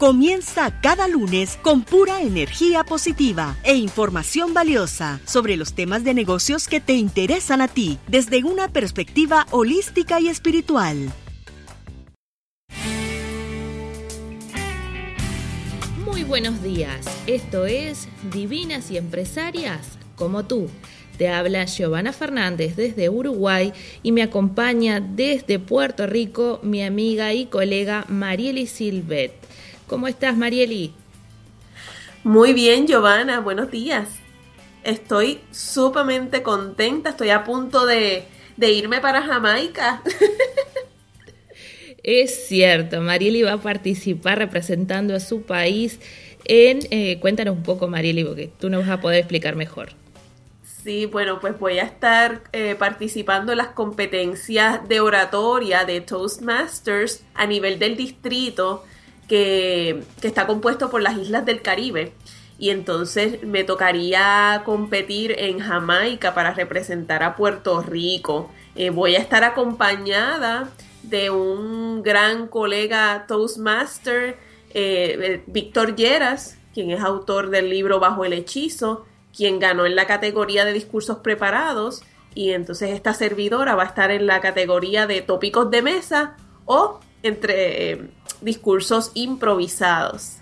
Comienza cada lunes con pura energía positiva e información valiosa sobre los temas de negocios que te interesan a ti desde una perspectiva holística y espiritual. Muy buenos días, esto es Divinas y Empresarias como tú. Te habla Giovanna Fernández desde Uruguay y me acompaña desde Puerto Rico mi amiga y colega Marieli Silvet. ¿Cómo estás, Marieli? Muy bien, Giovanna, buenos días. Estoy sumamente contenta, estoy a punto de, irme para Jamaica. Es cierto, Marieli va a participar representando a su país en... Eh, cuéntanos un poco, Marieli, porque tú nos vas a poder explicar mejor. Sí, bueno, pues voy a estar eh, participando en las competencias de oratoria de Toastmasters a nivel del distrito que, está compuesto por las islas del Caribe. Y entonces me tocaría competir en Jamaica para representar a Puerto Rico. Eh, voy a estar acompañada de un gran colega Toastmaster, eh, Víctor Lleras, quien es autor del libro Bajo el Hechizo, quien ganó en la categoría de discursos preparados. Y entonces esta servidora va a estar en la categoría de tópicos de mesa o entre eh, discursos improvisados.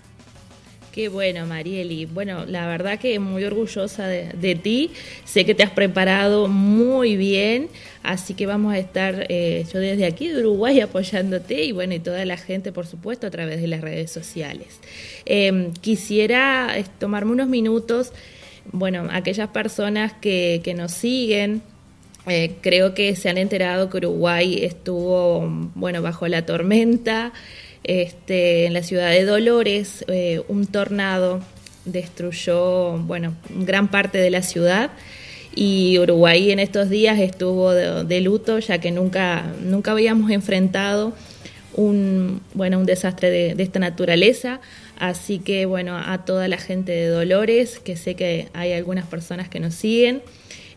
Qué bueno, Marieli. Bueno, la verdad que muy orgullosa de, ti. Sé que te has preparado muy bien, así que vamos a estar eh, yo desde aquí de Uruguay apoyándote y bueno, y toda la gente, por supuesto, a través de las redes sociales. Em, quisiera eh, tomarme unos minutos, bueno, aquellas personas que, nos siguen, eh, creo que se han enterado que Uruguay estuvo, bueno, bajo la tormenta. Este, en la ciudad de Dolores, eh, un tornado destruyó, bueno, gran parte de la ciudad y Uruguay en estos días estuvo de, luto ya que nunca, nunca habíamos enfrentado un, bueno, un desastre de, esta naturaleza. Así que bueno, a toda la gente de Dolores, que sé que hay algunas personas que nos siguen,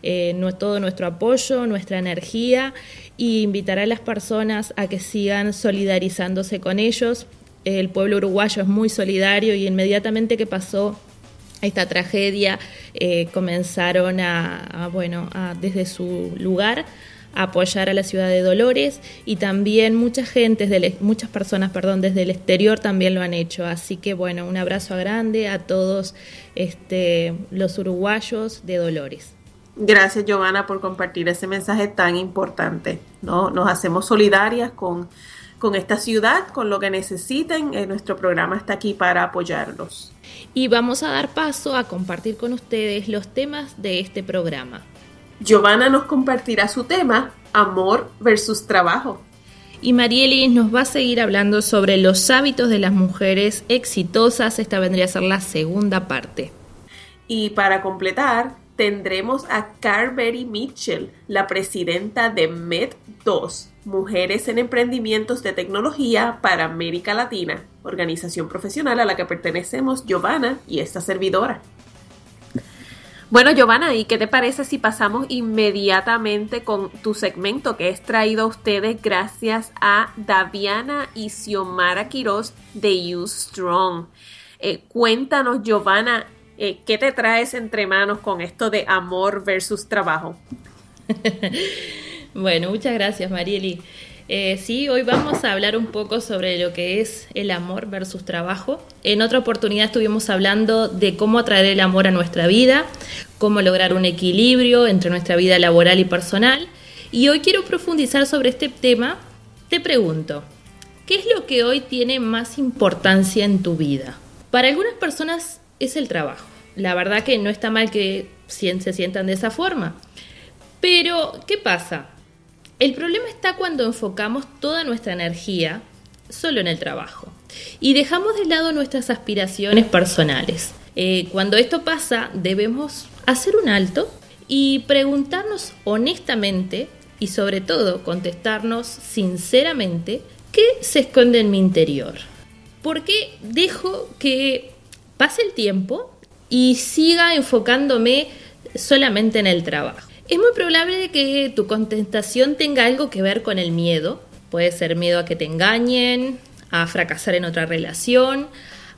eh, todo nuestro apoyo, nuestra energía y invitar a las personas a que sigan solidarizándose con ellos. El pueblo uruguayo es muy solidario y inmediatamente que pasó esta tragedia eh, comenzaron a, bueno, desde su lugar a apoyar a la ciudad de Dolores y también mucha gente, muchas personas, perdón, desde el exterior también lo han hecho. Así que bueno, un abrazo grande a todos este, los uruguayos de Dolores. Gracias, Giovanna, por compartir ese mensaje tan importante. ¿no? Nos hacemos solidarias con, con esta ciudad, con lo que necesiten. Eh, nuestro programa está aquí para apoyarlos. Y vamos a dar paso a compartir con ustedes los temas de este programa. Giovanna nos compartirá su tema, amor versus trabajo. Y Marielis nos va a seguir hablando sobre los hábitos de las mujeres exitosas. Esta vendría a ser la segunda parte. Y para completar, tendremos a Carberry Mitchell, la presidenta de MED2, Mujeres en Emprendimientos de Tecnología para América Latina, organización profesional a la que pertenecemos Giovanna y esta servidora. Bueno, Giovanna, ¿y qué te parece si pasamos inmediatamente con tu segmento que es traído a ustedes gracias a Daviana y Xiomara Quiroz de You Strong? Eh, cuéntanos, Giovanna, eh, ¿qué te traes entre manos con esto de amor versus trabajo? bueno, muchas gracias, Marieli. Eh, sí, hoy vamos a hablar un poco sobre lo que es el amor versus trabajo. En otra oportunidad estuvimos hablando de cómo atraer el amor a nuestra vida, cómo lograr un equilibrio entre nuestra vida laboral y personal. Y hoy quiero profundizar sobre este tema. Te pregunto, ¿qué es lo que hoy tiene más importancia en tu vida? Para algunas personas es el trabajo. La verdad que no está mal que se sientan de esa forma. Pero, ¿qué pasa? El problema está cuando enfocamos toda nuestra energía solo en el trabajo y dejamos de lado nuestras aspiraciones personales. Eh, cuando esto pasa, debemos hacer un alto y preguntarnos honestamente y sobre todo contestarnos sinceramente qué se esconde en mi interior. ¿Por qué dejo que pase el tiempo y siga enfocándome solamente en el trabajo? Es muy probable que tu contestación tenga algo que ver con el miedo. Puede ser miedo a que te engañen, a fracasar en otra relación,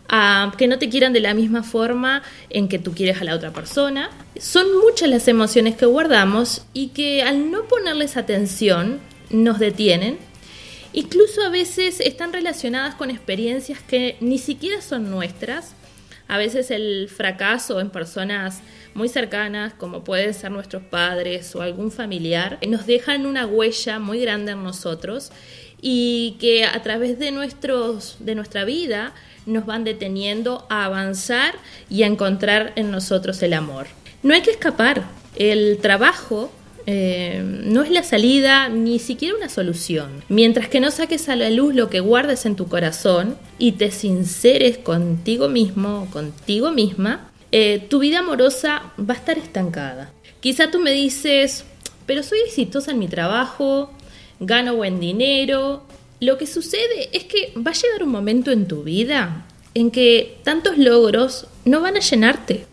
a que no te quieran de la misma forma en que tú quieres a la otra persona. Son muchas las emociones que guardamos y que al no ponerles atención nos detienen. Incluso a veces están relacionadas con experiencias que ni siquiera son nuestras. A veces el fracaso en personas muy cercanas, como pueden ser nuestros padres o algún familiar, nos dejan una huella muy grande en nosotros y que a través de, nuestros, de nuestra vida nos van deteniendo a avanzar y a encontrar en nosotros el amor. No hay que escapar. El trabajo eh, no es la salida ni siquiera una solución. Mientras que no saques a la luz lo que guardes en tu corazón y te sinceres contigo mismo, contigo misma, eh, tu vida amorosa va a estar estancada. Quizá tú me dices, pero soy exitosa en mi trabajo, gano buen dinero. Lo que sucede es que va a llegar un momento en tu vida en que tantos logros no van a llenarte.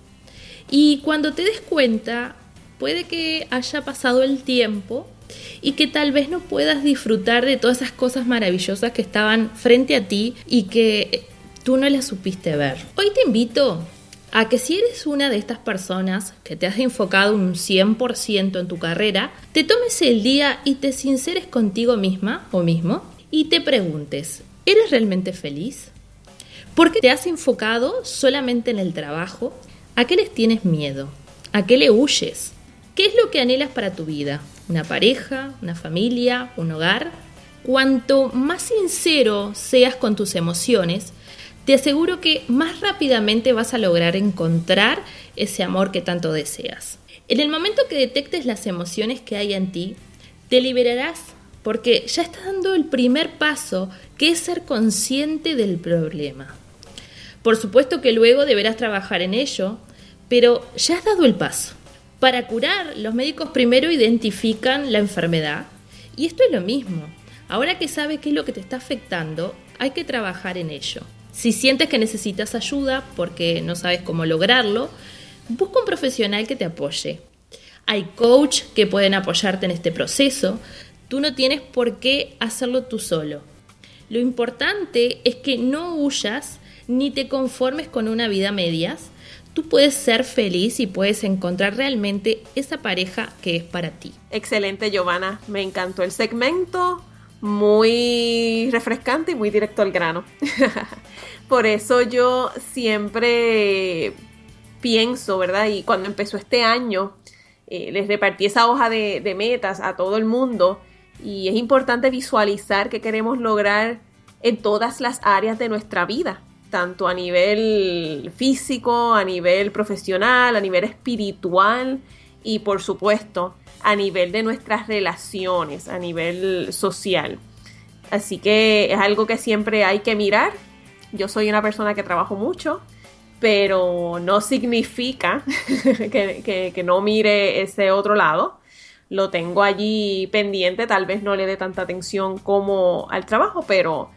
Y cuando te des cuenta, puede que haya pasado el tiempo y que tal vez no puedas disfrutar de todas esas cosas maravillosas que estaban frente a ti y que tú no las supiste ver. Hoy te invito a que si eres una de estas personas que te has enfocado un 100% en tu carrera, te tomes el día y te sinceres contigo misma o mismo y te preguntes, ¿eres realmente feliz? ¿Por qué te has enfocado solamente en el trabajo? ¿A qué les tienes miedo? ¿A qué le huyes? ¿Qué es lo que anhelas para tu vida? ¿Una pareja? ¿Una familia? ¿Un hogar? Cuanto más sincero seas con tus emociones, te aseguro que más rápidamente vas a lograr encontrar ese amor que tanto deseas. En el momento que detectes las emociones que hay en ti, te liberarás porque ya estás dando el primer paso, que es ser consciente del problema. Por supuesto que luego deberás trabajar en ello, pero ya has dado el paso. Para curar, los médicos primero identifican la enfermedad y esto es lo mismo. Ahora que sabes qué es lo que te está afectando, hay que trabajar en ello. Si sientes que necesitas ayuda porque no sabes cómo lograrlo, busca un profesional que te apoye. Hay coach que pueden apoyarte en este proceso. Tú no tienes por qué hacerlo tú solo. Lo importante es que no huyas ni te conformes con una vida medias. Tú puedes ser feliz y puedes encontrar realmente esa pareja que es para ti. Excelente, Giovanna. Me encantó el segmento muy refrescante y muy directo al grano. Por eso yo siempre pienso, ¿verdad? Y cuando empezó este año, eh, les repartí esa hoja de, de metas a todo el mundo y es importante visualizar qué queremos lograr en todas las áreas de nuestra vida, tanto a nivel físico, a nivel profesional, a nivel espiritual y por supuesto a nivel de nuestras relaciones, a nivel social. Así que es algo que siempre hay que mirar. Yo soy una persona que trabajo mucho, pero no significa que, no mire ese otro lado. Lo tengo allí pendiente, tal vez no le dé tanta atención como al trabajo, pero,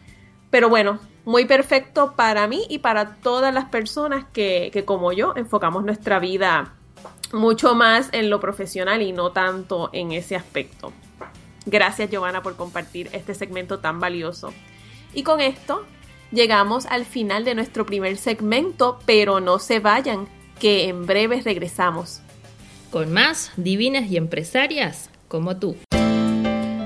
pero bueno, muy perfecto para mí y para todas las personas que, que como yo enfocamos nuestra vida mucho más en lo profesional y no tanto en ese aspecto. Gracias Giovanna por compartir este segmento tan valioso. Y con esto llegamos al final de nuestro primer segmento, pero no se vayan, que en breve regresamos. Con más divinas y empresarias como tú.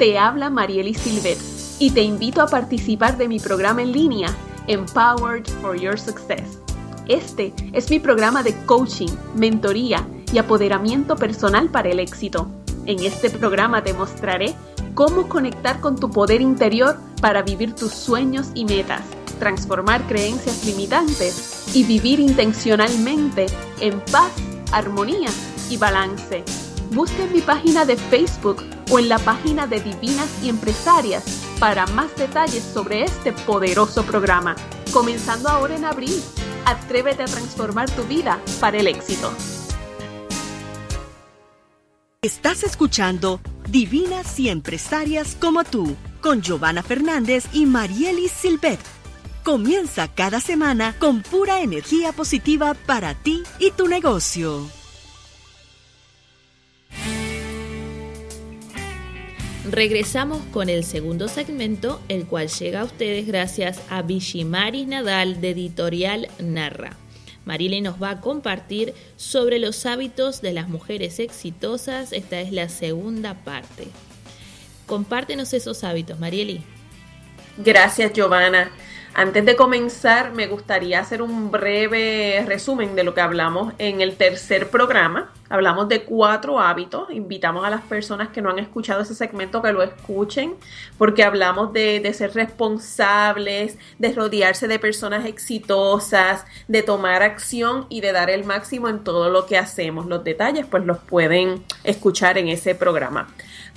te habla Marieli Silvet y te invito a participar de mi programa en línea Empowered for Your Success. Este es mi programa de coaching, mentoría y apoderamiento personal para el éxito. En este programa te mostraré cómo conectar con tu poder interior para vivir tus sueños y metas, transformar creencias limitantes y vivir intencionalmente en paz, armonía y balance. Busca en mi página de Facebook o en la página de Divinas y Empresarias para más detalles sobre este poderoso programa. Comenzando ahora en abril, atrévete a transformar tu vida para el éxito. Estás escuchando Divinas y Empresarias como tú, con Giovanna Fernández y Marielis Silvet. Comienza cada semana con pura energía positiva para ti y tu negocio. Regresamos con el segundo segmento, el cual llega a ustedes gracias a Bishimaris Nadal de Editorial Narra. Marile nos va a compartir sobre los hábitos de las mujeres exitosas. Esta es la segunda parte. Compártenos esos hábitos, Marieli. Gracias, Giovanna. Antes de comenzar, me gustaría hacer un breve resumen de lo que hablamos en el tercer programa. Hablamos de cuatro hábitos. Invitamos a las personas que no han escuchado ese segmento que lo escuchen, porque hablamos de, ser responsables, de rodearse de personas exitosas, de tomar acción y de dar el máximo en todo lo que hacemos. Los detalles, pues los pueden escuchar en ese programa.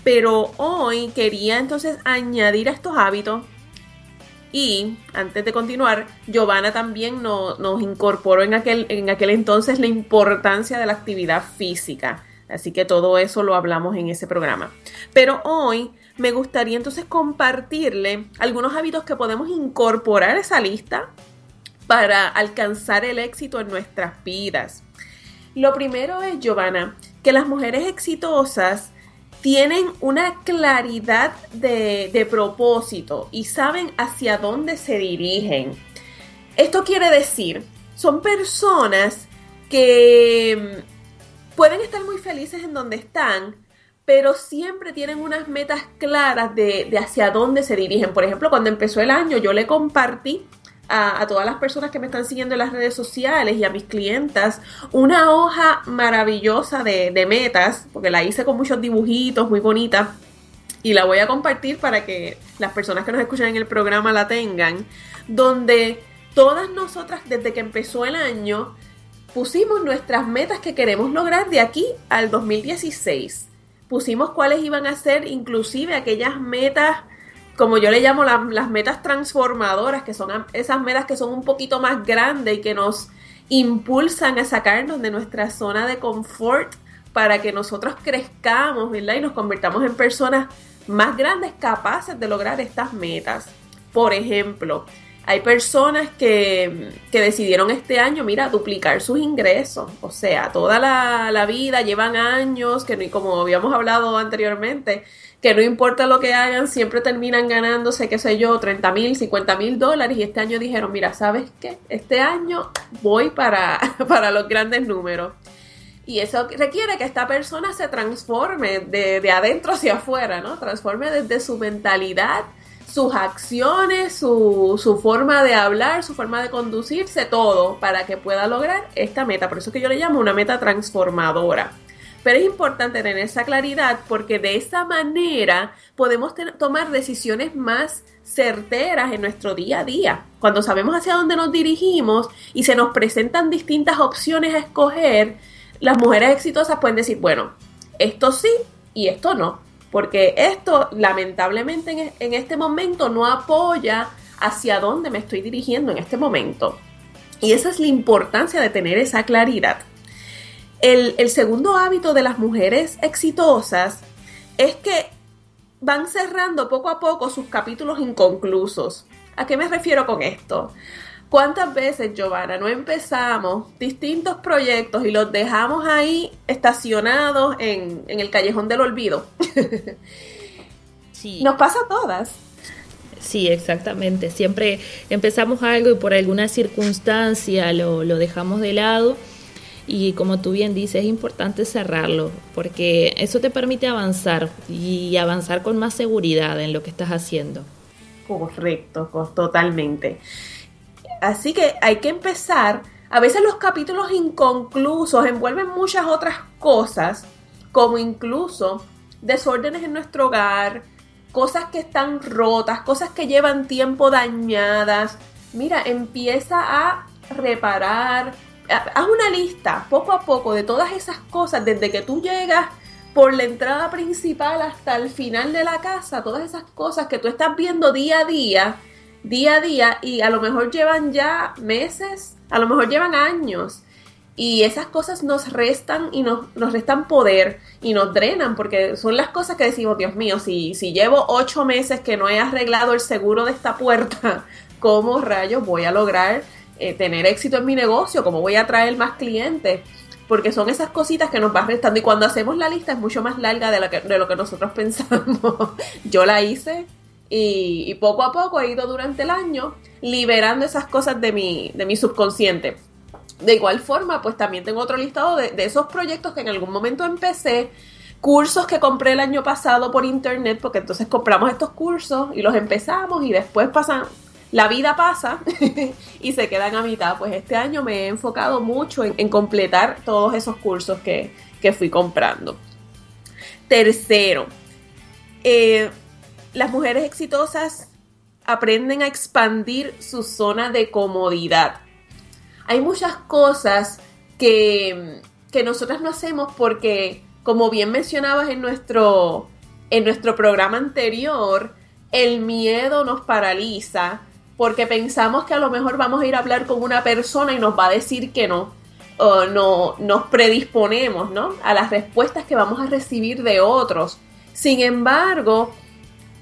Pero hoy quería entonces añadir a estos hábitos y antes de continuar, Giovanna también nos incorporó en aquel, en aquel entonces la importancia de la actividad física. Así que todo eso lo hablamos en ese programa. Pero hoy me gustaría entonces compartirle algunos hábitos que podemos incorporar a esa lista para alcanzar el éxito en nuestras vidas. Lo primero es, Giovanna, que las mujeres exitosas tienen una claridad de, propósito y saben hacia dónde se dirigen. Esto quiere decir, son personas que mm, pueden estar muy felices en donde están, pero siempre tienen unas metas claras de, de, hacia dónde se dirigen. Por ejemplo, cuando empezó el año, yo le compartí a, todas las personas que me están siguiendo en las redes sociales y a mis clientas una hoja maravillosa de, metas, porque la hice con muchos dibujitos, muy bonita, y la voy a compartir para que las personas que nos escuchan en el programa la tengan, donde todas nosotras desde que empezó el año pusimos nuestras metas que queremos lograr de aquí al 2016. Pusimos cuáles iban a ser inclusive aquellas metas como yo le llamo las metas transformadoras, que son esas metas que son un poquito más grandes y que nos impulsan a sacarnos de nuestra zona de confort para que nosotros crezcamos, ¿verdad? Y nos convirtamos en personas más grandes capaces de lograr estas metas. Por ejemplo, hay personas que, que decidieron este año, mira, duplicar sus ingresos. O sea, toda la, la vida llevan años, que como habíamos hablado anteriormente, que no importa lo que hagan, siempre terminan ganándose, qué sé yo, 30 mil, 50 mil dólares y este año dijeron, mira, ¿sabes qué? Este año voy para, para los grandes números. Y eso requiere que esta persona se transforme de, de adentro hacia afuera, ¿no? Transforme desde su mentalidad, sus acciones, su, su, forma de hablar, su forma de conducirse, todo para que pueda lograr esta meta. Por eso es que yo le llamo una meta transformadora. Pero es importante tener esa claridad porque de esa manera podemos tomar decisiones más certeras en nuestro día a día. Cuando sabemos hacia dónde nos dirigimos y se nos presentan distintas opciones a escoger, las mujeres exitosas pueden decir, bueno, esto sí y esto no. Porque esto lamentablemente en, en este momento no apoya hacia dónde me estoy dirigiendo en este momento. Y esa es la importancia de tener esa claridad. El, segundo hábito de las mujeres exitosas es que van cerrando poco a poco sus capítulos inconclusos. ¿A qué me refiero con esto? ¿Cuántas veces, Giovanna, no empezamos distintos proyectos y los dejamos ahí estacionados en, el callejón del olvido? sí. Nos pasa a todas. Sí, exactamente. Siempre empezamos algo y por alguna circunstancia lo, lo dejamos de lado. Y como tú bien dices, es importante cerrarlo, porque eso te permite avanzar y avanzar con más seguridad en lo que estás haciendo. Correcto, totalmente. Así que hay que empezar. A veces los capítulos inconclusos envuelven muchas otras cosas, como incluso desórdenes en nuestro hogar, cosas que están rotas, cosas que llevan tiempo dañadas. Mira, empieza a reparar. Haz una lista poco a poco de todas esas cosas desde que tú llegas por la entrada principal hasta el final de la casa, todas esas cosas que tú estás viendo día a día día a día y a lo mejor llevan ya meses, a lo mejor llevan años. Y esas cosas nos restan y nos, nos restan poder y nos drenan porque son las cosas que decimos, Dios mío, si, si llevo ocho meses que no he arreglado el seguro de esta puerta, ¿cómo rayos voy a lograr eh, tener éxito en mi negocio? ¿Cómo voy a traer más clientes? porque son esas cositas que nos van restando y cuando hacemos la lista es mucho más larga de, que, de lo que nosotros pensamos. Yo la hice y, poco a poco he ido durante el año liberando esas cosas de mi, de mi subconsciente. De igual forma, pues también tengo otro listado de, esos proyectos que en algún momento empecé, cursos que compré el año pasado por internet, porque entonces compramos estos cursos y los empezamos y después pasan, la vida pasa y se quedan a mitad. Pues este año me he enfocado mucho en, completar todos esos cursos que, que fui comprando. Tercero, eh, las mujeres exitosas aprenden a expandir su zona de comodidad. Hay muchas cosas que, que nosotras no hacemos porque, como bien mencionabas en nuestro, en nuestro programa anterior, el miedo nos paraliza porque pensamos que a lo mejor vamos a ir a hablar con una persona y nos va a decir que no. O no nos predisponemos ¿no? a las respuestas que vamos a recibir de otros. Sin embargo,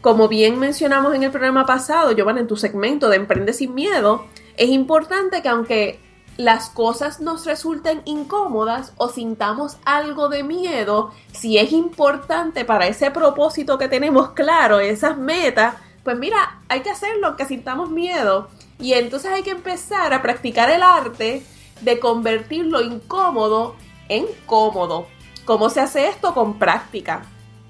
como bien mencionamos en el programa pasado, Giovanna, en tu segmento de Emprende sin Miedo, es importante que aunque las cosas nos resulten incómodas o sintamos algo de miedo, si es importante para ese propósito que tenemos claro, esas metas, pues mira, hay que hacerlo aunque sintamos miedo. Y entonces hay que empezar a practicar el arte de convertir lo incómodo en cómodo. ¿Cómo se hace esto? Con práctica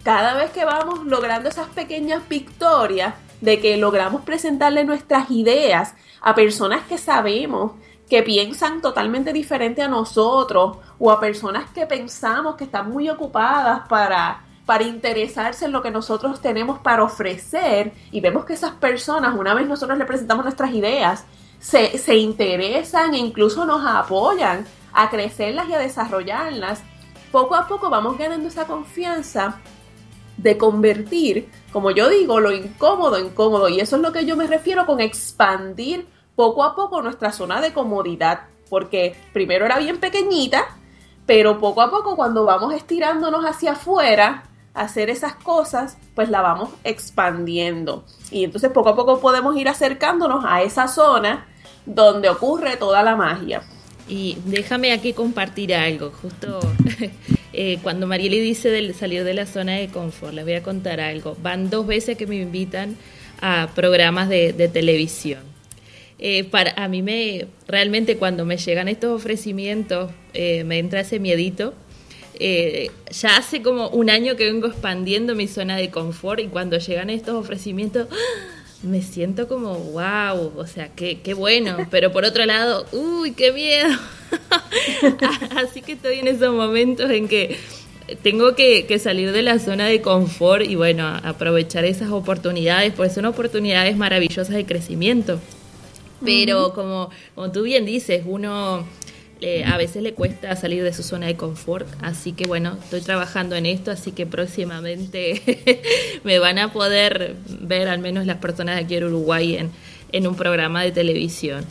cada vez que vamos logrando esas pequeñas victorias de que logramos presentarle nuestras ideas a personas que sabemos que piensan totalmente diferente a nosotros o a personas que pensamos que están muy ocupadas para, para interesarse en lo que nosotros tenemos para ofrecer y vemos que esas personas, una vez nosotros le presentamos nuestras ideas, se, se interesan e incluso nos apoyan a crecerlas y a desarrollarlas, poco a poco vamos ganando esa confianza de convertir, como yo digo, lo incómodo en cómodo. Y eso es lo que yo me refiero con expandir poco a poco nuestra zona de comodidad. Porque primero era bien pequeñita, pero poco a poco cuando vamos estirándonos hacia afuera, hacer esas cosas, pues la vamos expandiendo. Y entonces poco a poco podemos ir acercándonos a esa zona donde ocurre toda la magia. Y déjame aquí compartir algo, justo eh, cuando Marieli dice de salir de la zona de confort, les voy a contar algo. Van dos veces que me invitan a programas de, televisión. Eh, para, a mí me, realmente cuando me llegan estos ofrecimientos, eh, me entra ese miedito. Ya hace como un año que vengo expandiendo mi zona de confort y cuando llegan estos ofrecimientos, me siento como, wow, o sea, qué, qué bueno, pero por otro lado, uy, qué miedo. Así que estoy en esos momentos en que tengo que, salir de la zona de confort y bueno, aprovechar esas oportunidades, pues son oportunidades maravillosas de crecimiento. Pero como, como tú bien dices, uno a veces le cuesta salir de su zona de confort, así que bueno, estoy trabajando en esto, así que próximamente me van a poder ver al menos las personas de aquí en Uruguay en, un programa de televisión.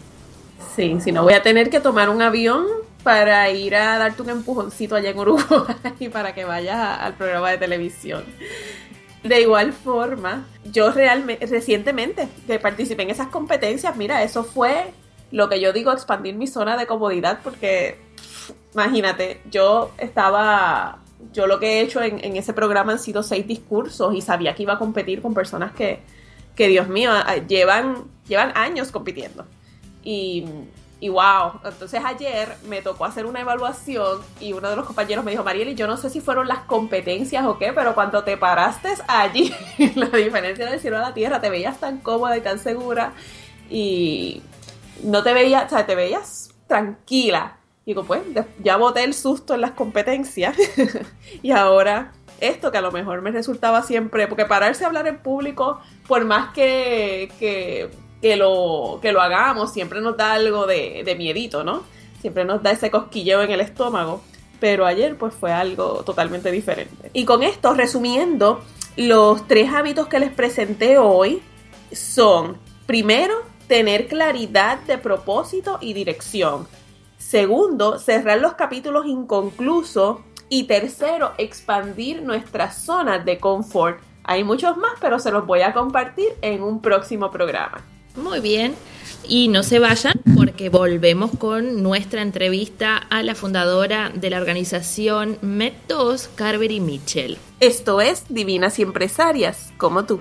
Sí, si no voy a tener que tomar un avión para ir a darte un empujoncito allá en Uruguay para que vayas al programa de televisión. De igual forma, yo realmente, recientemente que participé en esas competencias, mira, eso fue lo que yo digo, expandir mi zona de comodidad, porque imagínate, yo estaba, yo lo que he hecho en, en, ese programa han sido seis discursos y sabía que iba a competir con personas que, que Dios mío, llevan, llevan años compitiendo. Y y wow, entonces ayer me tocó hacer una evaluación y uno de los compañeros me dijo, Marieli, yo no sé si fueron las competencias o qué, pero cuando te paraste allí, la diferencia del cielo a la tierra, te veías tan cómoda y tan segura y no te veías, o sea, te veías tranquila. Digo, pues, ya boté el susto en las competencias y ahora esto que a lo mejor me resultaba siempre, porque pararse a hablar en público, por más que, que que lo, que lo hagamos, siempre nos da algo de, de miedito, ¿no? Siempre nos da ese cosquilleo en el estómago. Pero ayer pues fue algo totalmente diferente. Y con esto, resumiendo, los tres hábitos que les presenté hoy son, primero, tener claridad de propósito y dirección. Segundo, cerrar los capítulos inconclusos. Y tercero, expandir nuestras zonas de confort. Hay muchos más, pero se los voy a compartir en un próximo programa. Muy bien. Y no se vayan porque volvemos con nuestra entrevista a la fundadora de la organización MET2, Carvery Mitchell. Esto es Divinas y Empresarias, como tú.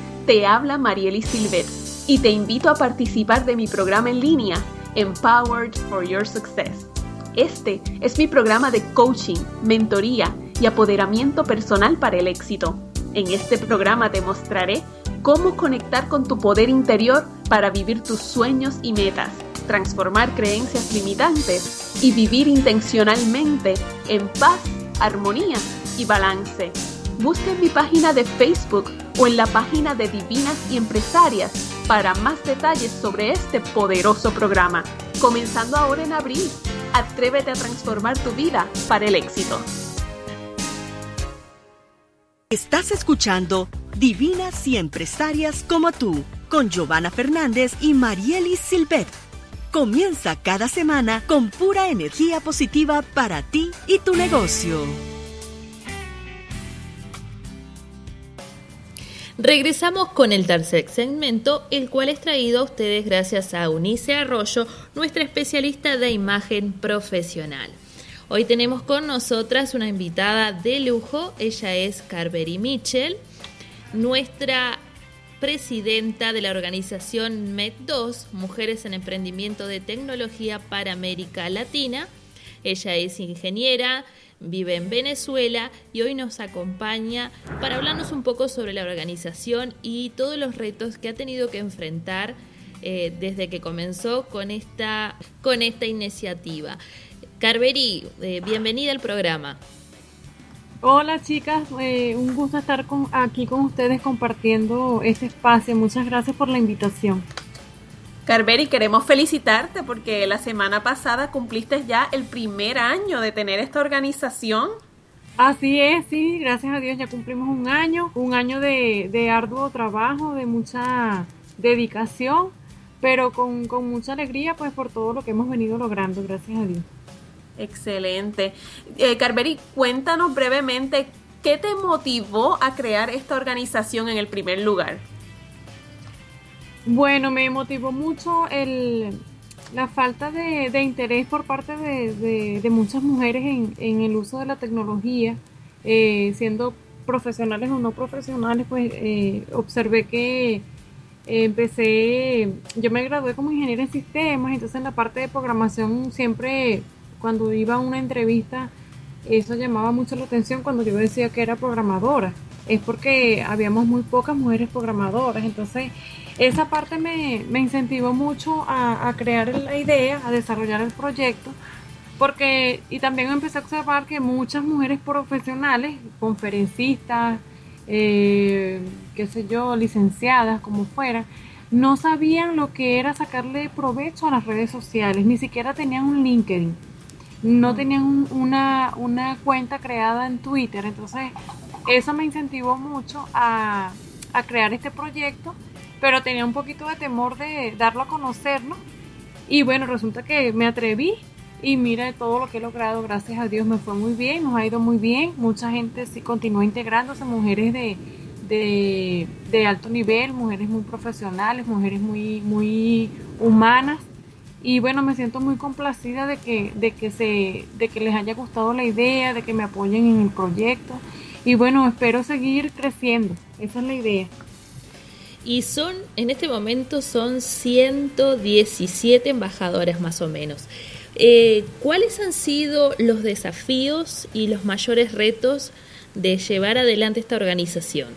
te habla Marieli Silvet y te invito a participar de mi programa en línea Empowered for Your Success. Este es mi programa de coaching, mentoría, y apoderamiento personal para el éxito. En este programa te mostraré cómo conectar con tu poder interior para vivir tus sueños y metas, transformar creencias limitantes y vivir intencionalmente en paz, armonía y balance. Busca en mi página de Facebook o en la página de Divinas y Empresarias para más detalles sobre este poderoso programa. Comenzando ahora en abril, atrévete a transformar tu vida para el éxito. Estás escuchando Divinas y Empresarias como tú, con Giovanna Fernández y Marielis Silvet. Comienza cada semana con pura energía positiva para ti y tu negocio. Regresamos con el tercer segmento, el cual es traído a ustedes gracias a Unice Arroyo, nuestra especialista de imagen profesional. Hoy tenemos con nosotras una invitada de lujo, ella es Carberry Mitchell, nuestra presidenta de la organización MED2, Mujeres en Emprendimiento de Tecnología para América Latina. Ella es ingeniera, vive en Venezuela y hoy nos acompaña para hablarnos un poco sobre la organización y todos los retos que ha tenido que enfrentar eh, desde que comenzó con esta, con esta iniciativa. Carveri, eh, bienvenida al programa. Hola chicas, eh, un gusto estar aquí con ustedes compartiendo este espacio. Muchas gracias por la invitación. Carveri, queremos felicitarte porque la semana pasada cumpliste ya el primer año de tener esta organización. Así es, sí, gracias a Dios ya cumplimos un año, un año de, de arduo trabajo, de mucha dedicación, pero con, con mucha alegría pues por todo lo que hemos venido logrando, gracias a Dios. Excelente. Eh, Carveri, cuéntanos brevemente qué te motivó a crear esta organización en el primer lugar. Bueno, me motivó mucho el, la falta de, interés por parte de, muchas mujeres en, el uso de la tecnología, eh, siendo profesionales o no profesionales, pues eh, observé que empecé, yo me gradué como ingeniera en sistemas, entonces en la parte de programación siempre cuando iba a una entrevista, eso llamaba mucho la atención cuando yo decía que era programadora. Es porque habíamos muy pocas mujeres programadoras. Entonces, esa parte me, incentivó mucho a, crear la idea, a desarrollar el proyecto. Porque, y también empecé a observar que muchas mujeres profesionales, conferencistas, eh, qué sé yo, licenciadas, como fuera, no sabían lo que era sacarle provecho a las redes sociales, ni siquiera tenían un LinkedIn, no tenían una, una cuenta creada en Twitter, entonces eso me incentivó mucho a, crear este proyecto, pero tenía un poquito de temor de darlo a conocer, ¿no? Y bueno, resulta que me atreví y mira todo lo que he logrado, gracias a Dios me fue muy bien, nos ha ido muy bien, mucha gente sí continúa integrándose, mujeres de, alto nivel, mujeres muy profesionales, mujeres muy, humanas. Y bueno, me siento muy complacida de que se, de que les haya gustado la idea, de que me apoyen en el proyecto. Y bueno, espero seguir creciendo. Esa es la idea. Y son, en este momento son 117 embajadoras más o menos. Eh, ¿Cuáles han sido los desafíos y los mayores retos de llevar adelante esta organización?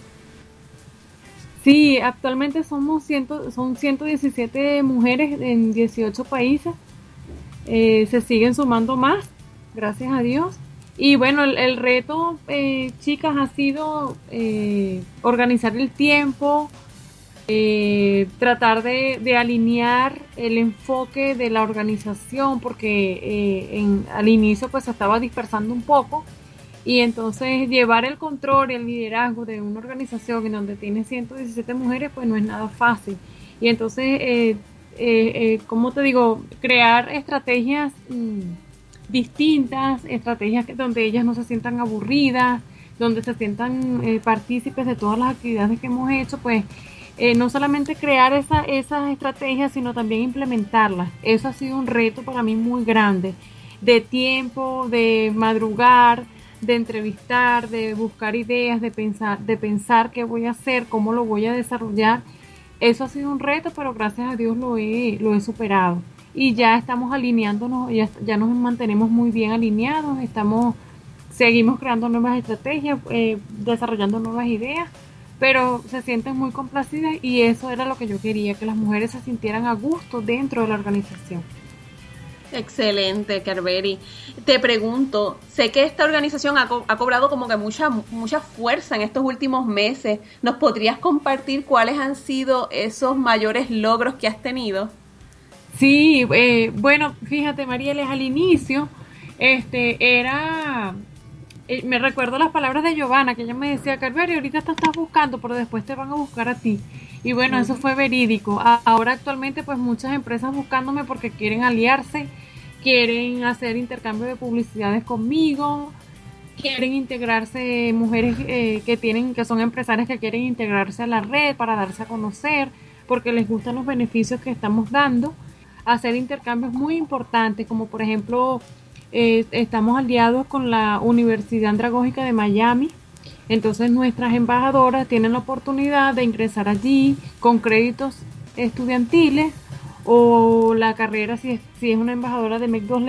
Sí, actualmente somos ciento, son 117 mujeres en 18 países. Eh, se siguen sumando más, gracias a Dios. Y bueno, el, reto, eh, chicas, ha sido eh, organizar el tiempo, tratar de, alinear el enfoque de la organización, porque en, al inicio pues se estaba dispersando un poco y entonces llevar el control y el liderazgo de una organización en donde tiene 117 mujeres, pues no es nada fácil. Y entonces, eh, eh, eh ¿cómo te digo? Crear estrategias mm, distintas, estrategias donde ellas no se sientan aburridas, donde se sientan eh, partícipes de todas las actividades que hemos hecho, pues no solamente crear esa, esas estrategias, sino también implementarlas. Eso ha sido un reto para mí muy grande, de tiempo, de madrugar, de entrevistar, de buscar ideas, de pensar, de pensar qué voy a hacer, cómo lo voy a desarrollar. Eso ha sido un reto, pero gracias a Dios lo he, lo he superado. Y ya estamos alineándonos, ya, ya nos mantenemos muy bien alineados, estamos, seguimos creando nuevas estrategias, eh, desarrollando nuevas ideas, pero se sienten muy complacidas y eso era lo que yo quería, que las mujeres se sintieran a gusto dentro de la organización. Excelente, Carveri. Te pregunto, sé que esta organización ha, cobrado como que mucha, mucha fuerza en estos últimos meses. ¿Nos podrías compartir cuáles han sido esos mayores logros que has tenido? Sí, eh, bueno, fíjate, Marieles, al inicio, este, era, eh, me recuerdo las palabras de Giovanna, que ella me decía, Carveri, ahorita te estás buscando, pero después te van a buscar a ti. Y bueno, eso fue verídico. Ahora actualmente pues muchas empresas buscándome porque quieren aliarse quieren hacer intercambio de publicidades conmigo, quieren integrarse mujeres eh, que tienen que son empresarias que quieren integrarse a la red para darse a conocer porque les gustan los beneficios que estamos dando hacer intercambios muy importantes como por ejemplo eh, estamos aliados con la Universidad Andragógica de Miami. Entonces nuestras embajadoras tienen la oportunidad de ingresar allí con créditos estudiantiles o la carrera, si es, si es una embajadora de MEC 2,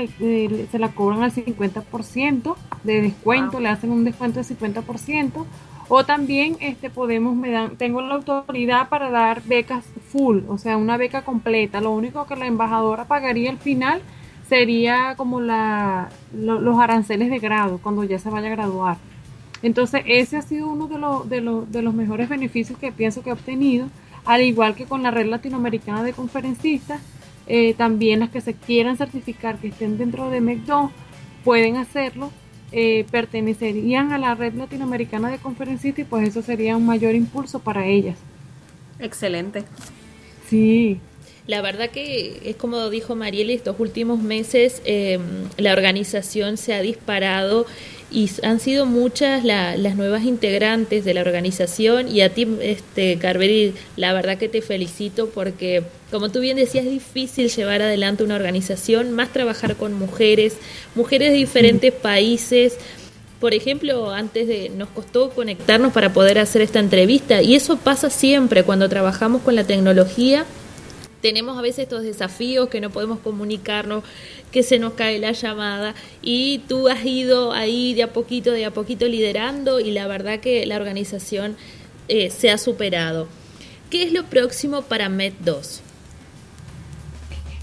se la cobran al 50% de descuento, le hacen un descuento de 50%, o también este podemos, me dan, tengo la autoridad para dar becas full, o sea, una beca completa, lo único que la embajadora pagaría al final sería como la, los aranceles de grado, cuando ya se vaya a graduar. Entonces, ese ha sido uno de, los de los mejores beneficios que pienso que he obtenido al igual que con la red latinoamericana de conferencistas, eh, también las que se quieran certificar que estén dentro de MEC2 pueden hacerlo, eh, pertenecerían a la red latinoamericana de conferencistas y pues eso sería un mayor impulso para ellas. Excelente. Sí. La verdad que es como dijo Mariela, estos últimos meses eh, la organización se ha disparado y han sido muchas las nuevas integrantes de la organización. Y a ti, este, Carveri, la verdad que te felicito porque, como tú bien decías, es difícil llevar adelante una organización, más trabajar con mujeres, mujeres de diferentes países. Por ejemplo, antes de nos costó conectarnos para poder hacer esta entrevista y eso pasa siempre cuando trabajamos con la tecnología tenemos a veces estos desafíos que no podemos comunicarnos, que se nos cae la llamada y tú has ido ahí de a poquito, de a poquito liderando y la verdad que la organización eh, se ha superado. ¿Qué es lo próximo para MED2?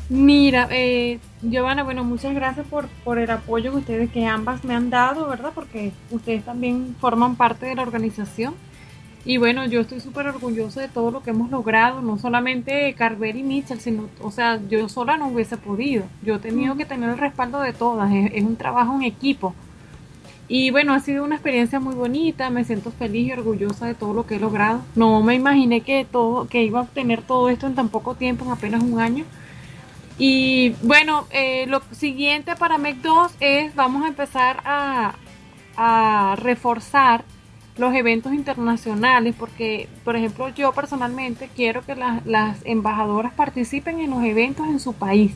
Mira, eh, Giovanna, bueno, muchas gracias por, por el apoyo que ustedes, que ambas me han dado, ¿verdad? Porque ustedes también forman parte de la organización. Y bueno, yo estoy súper orgullosa de todo lo que hemos logrado, no solamente Carver y Mitchell, sino, o sea, yo sola no hubiese podido. Yo he tenido que tener el respaldo de todas, es, un trabajo en equipo. Y bueno, ha sido una experiencia muy bonita, me siento feliz y orgullosa de todo lo que he logrado. No me imaginé que todo, que iba a obtener todo esto en tan poco tiempo, en apenas un año. Y bueno, eh, lo siguiente para MEC 2 es, vamos a empezar a, a reforzar los eventos internacionales, porque, por ejemplo, yo personalmente quiero que las embajadoras participen en los eventos en su país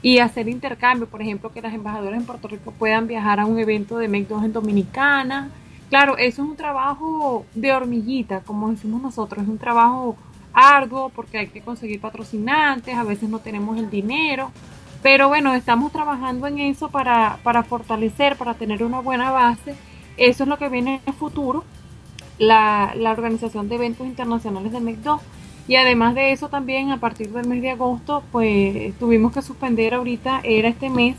y hacer intercambio, por ejemplo, que las embajadoras en Puerto Rico puedan viajar a un evento de 2 en Dominicana. Claro, eso es un trabajo de hormiguita, como decimos nosotros, es un trabajo arduo porque hay que conseguir patrocinantes, a veces no tenemos el dinero, pero bueno, estamos trabajando en eso para, para fortalecer, para tener una buena base eso es lo que viene en el futuro, la, organización de eventos internacionales de MEC2. Y además de eso también a partir del mes de agosto, pues tuvimos que suspender ahorita, era este mes,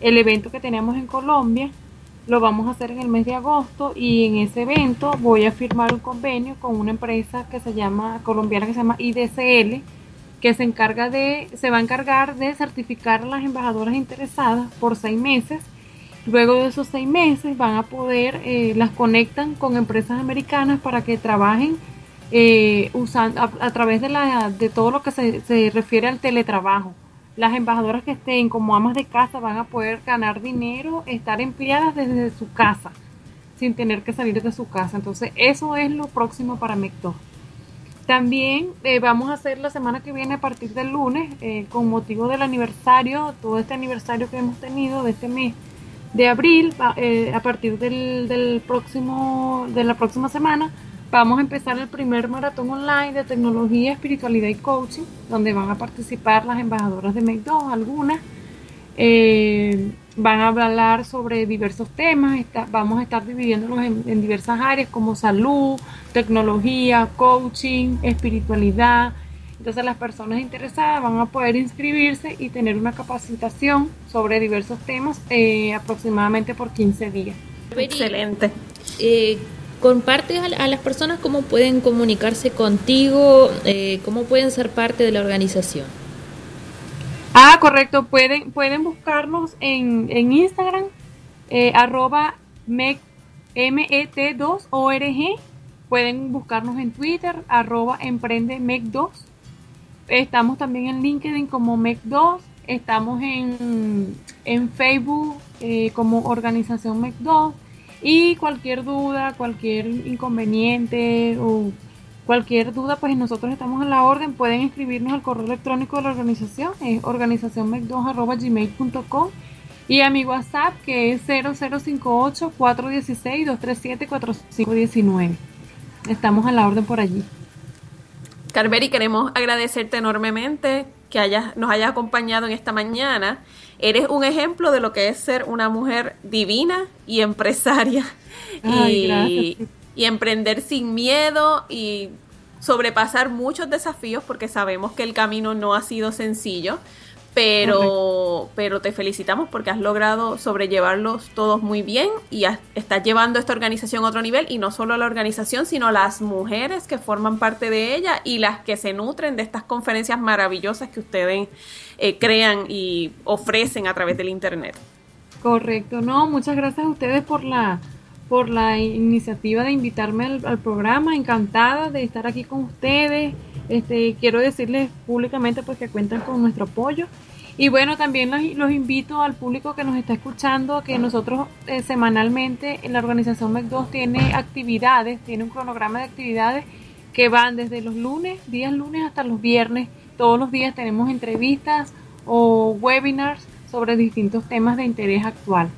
el evento que teníamos en Colombia. Lo vamos a hacer en el mes de agosto y en ese evento voy a firmar un convenio con una empresa que se llama colombiana que se llama IDCL que se encarga de se va a encargar de certificar a las embajadoras interesadas por seis meses Luego de esos seis meses van a poder, eh, las conectan con empresas americanas para que trabajen eh, usando, a, través de, la, de todo lo que se, se refiere al teletrabajo. Las embajadoras que estén como amas de casa van a poder ganar dinero, estar empleadas desde su casa, sin tener que salir de su casa. Entonces, eso es lo próximo para MECTO. También eh, vamos a hacer la semana que viene a partir del lunes, con motivo del aniversario, todo este aniversario que hemos tenido de este mes, de abril, eh, a partir del, del, próximo, de la próxima semana, vamos a empezar el primer maratón online de tecnología, espiritualidad y coaching, donde van a participar las embajadoras de MEC2, algunas. Eh, van a hablar sobre diversos temas, vamos a estar dividiéndolos en diversas áreas como salud, tecnología, coaching, espiritualidad, entonces las personas interesadas van a poder inscribirse y tener una capacitación sobre diversos temas eh, aproximadamente por 15 días. Excelente. Eh, compartes a, las personas cómo pueden comunicarse contigo, eh, cómo pueden ser parte de la organización. Ah, correcto. Pueden, pueden buscarnos en, en Instagram, eh, arroba MET2ORG. Pueden buscarnos en Twitter, arroba emprendemec2 Estamos también en LinkedIn como MEC2, estamos en, Facebook eh, como organización MEC2 y cualquier duda, cualquier inconveniente o cualquier duda, pues nosotros estamos en la orden. Pueden escribirnos al correo electrónico de la organización, es organizacionmec2.gmail.com y a mi WhatsApp que es 0058 416 237 4519. Estamos a la orden por allí. Carveri, queremos agradecerte enormemente que hayas, nos hayas acompañado en esta mañana. Eres un ejemplo de lo que es ser una mujer divina y empresaria. Y, y emprender sin miedo y sobrepasar muchos desafíos porque sabemos que el camino no ha sido sencillo, pero, pero te felicitamos porque has logrado sobrellevarlos todos muy bien y estás llevando esta organización a otro nivel y no solo la organización, sino las mujeres que forman parte de ella y las que se nutren de estas conferencias maravillosas que ustedes eh, crean y ofrecen a través del Internet. Correcto, no, muchas gracias a ustedes por la por la iniciativa de invitarme al, programa, encantada de estar aquí con ustedes este, quiero decirles públicamente pues que cuentan con nuestro apoyo. Y bueno, también los, invito al público que nos está escuchando que nosotros eh, semanalmente en la organización MEC2 tiene actividades, tiene un cronograma de actividades que van desde los lunes, días lunes hasta los viernes. Todos los días tenemos entrevistas o webinars sobre distintos temas de interés actual.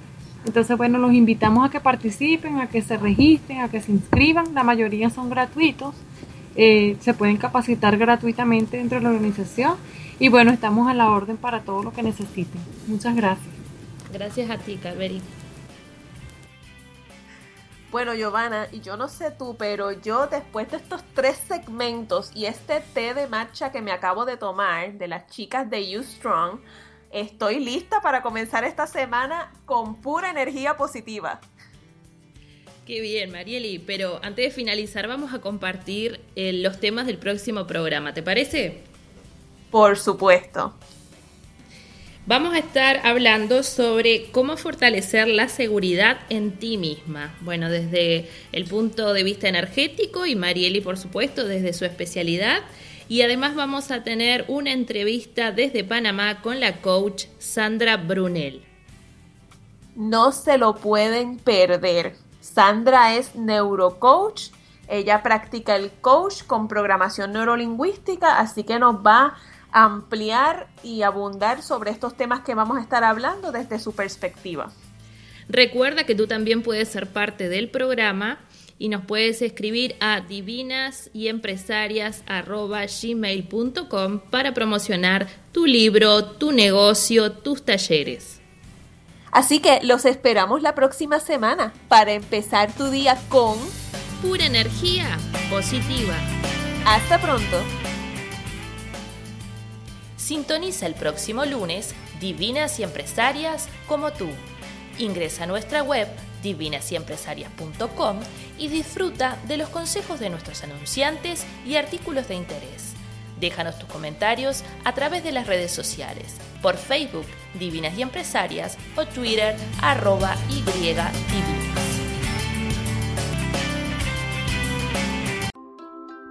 Entonces, bueno, los invitamos a que participen, a que se registren, a que se inscriban. La mayoría son gratuitos. Eh, se pueden capacitar gratuitamente dentro de la organización y bueno, estamos a la orden para todo lo que necesiten. Muchas gracias. Gracias a ti, Calveri. Bueno, Giovanna, y yo no sé tú, pero yo después de estos tres segmentos y este té de matcha que me acabo de tomar de las chicas de You Strong, estoy lista para comenzar esta semana con pura energía positiva. Qué bien, Marieli. Pero antes de finalizar, vamos a compartir eh, los temas del próximo programa. ¿Te parece? Por supuesto. Vamos a estar hablando sobre cómo fortalecer la seguridad en ti misma. Bueno, desde el punto de vista energético y Marieli, por supuesto, desde su especialidad. Y además vamos a tener una entrevista desde Panamá con la coach Sandra Brunel. No se lo pueden perder. Sandra es neurocoach. Ella practica el coach con programación neurolingüística, así que nos va a ampliar y abundar sobre estos temas que vamos a estar hablando desde su perspectiva. Recuerda que tú también puedes ser parte del programa y nos puedes escribir a divinasyempresarias.gmail.com para promocionar tu libro, tu negocio, tus talleres. Así que los esperamos la próxima semana para empezar tu día con pura energía positiva. Hasta pronto. Sintoniza el próximo lunes Divinas y Empresarias como tú. Ingresa a nuestra web divinasyempresarias.com y disfruta de los consejos de nuestros anunciantes y artículos de interés. Déjanos tus comentarios a través de las redes sociales, por Facebook Divinas y Empresarias o Twitter arroba y divinas.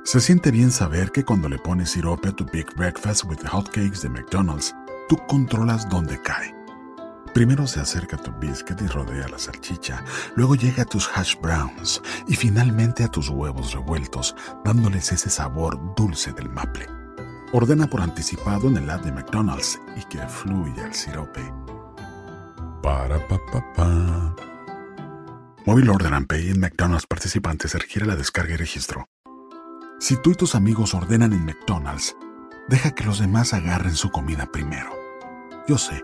Se siente bien saber que cuando le pones sirope a tu Big Breakfast with Hotcakes de McDonald's, tú controlas dónde cae. Primero se acerca tu biscuit y rodea la salchicha, luego llega a tus hash browns y finalmente a tus huevos revueltos, dándoles ese sabor dulce del maple. Ordena por anticipado en el app de McDonald's y que fluya el sirope. Para pa pa pa. Móvil Order and Pay en McDonald's participantes requiere la descarga y registro. Si tú y tus amigos ordenan en McDonald's, deja que los demás agarren su comida primero. Yo sé,